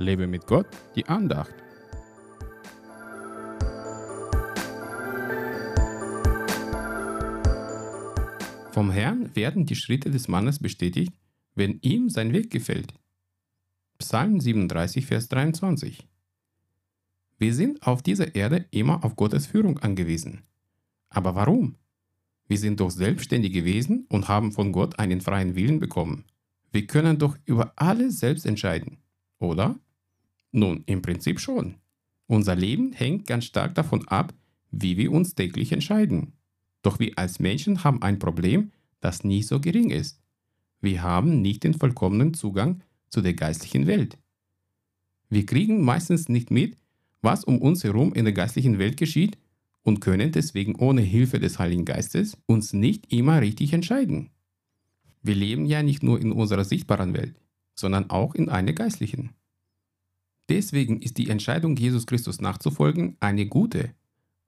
Lebe mit Gott, die Andacht. Vom Herrn werden die Schritte des Mannes bestätigt, wenn ihm sein Weg gefällt. Psalm 37, Vers 23. Wir sind auf dieser Erde immer auf Gottes Führung angewiesen. Aber warum? Wir sind doch selbstständige Wesen und haben von Gott einen freien Willen bekommen. Wir können doch über alles selbst entscheiden, oder? Nun, im Prinzip schon. Unser Leben hängt ganz stark davon ab, wie wir uns täglich entscheiden. Doch wir als Menschen haben ein Problem, das nicht so gering ist. Wir haben nicht den vollkommenen Zugang zu der geistlichen Welt. Wir kriegen meistens nicht mit, was um uns herum in der geistlichen Welt geschieht und können deswegen ohne Hilfe des Heiligen Geistes uns nicht immer richtig entscheiden. Wir leben ja nicht nur in unserer sichtbaren Welt, sondern auch in einer geistlichen. Deswegen ist die Entscheidung, Jesus Christus nachzufolgen, eine gute,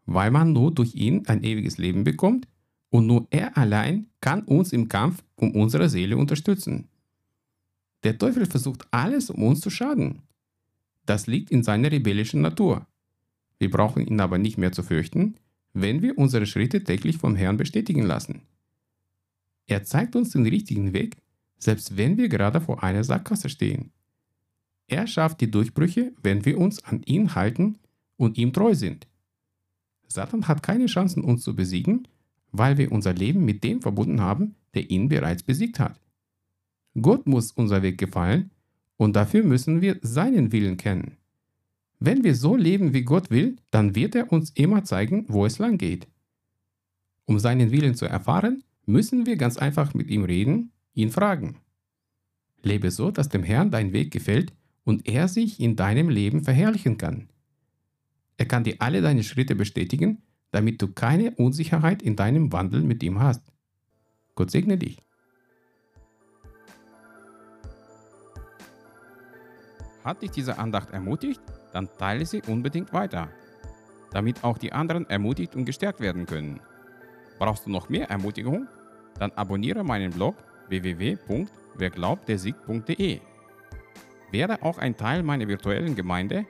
weil man nur durch ihn ein ewiges Leben bekommt und nur er allein kann uns im Kampf um unsere Seele unterstützen. Der Teufel versucht alles, um uns zu schaden. Das liegt in seiner rebellischen Natur. Wir brauchen ihn aber nicht mehr zu fürchten, wenn wir unsere Schritte täglich vom Herrn bestätigen lassen. Er zeigt uns den richtigen Weg, selbst wenn wir gerade vor einer Sackgasse stehen. Er schafft die Durchbrüche, wenn wir uns an ihn halten und ihm treu sind. Satan hat keine Chancen, uns zu besiegen, weil wir unser Leben mit dem verbunden haben, der ihn bereits besiegt hat. Gott muss unser Weg gefallen und dafür müssen wir seinen Willen kennen. Wenn wir so leben, wie Gott will, dann wird er uns immer zeigen, wo es lang geht. Um seinen Willen zu erfahren, müssen wir ganz einfach mit ihm reden, ihn fragen. Lebe so, dass dem Herrn dein Weg gefällt und er sich in deinem Leben verherrlichen kann. Er kann dir alle deine Schritte bestätigen, damit du keine Unsicherheit in deinem Wandel mit ihm hast. Gott segne dich. Hat dich diese Andacht ermutigt? dann teile sie unbedingt weiter, damit auch die anderen ermutigt und gestärkt werden können. Brauchst du noch mehr Ermutigung? Dann abonniere meinen Blog www.werglaubtdersieg.de. Werde auch ein Teil meiner virtuellen Gemeinde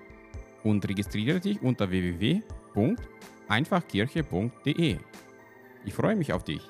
und registriere dich unter www.einfachkirche.de. Ich freue mich auf dich.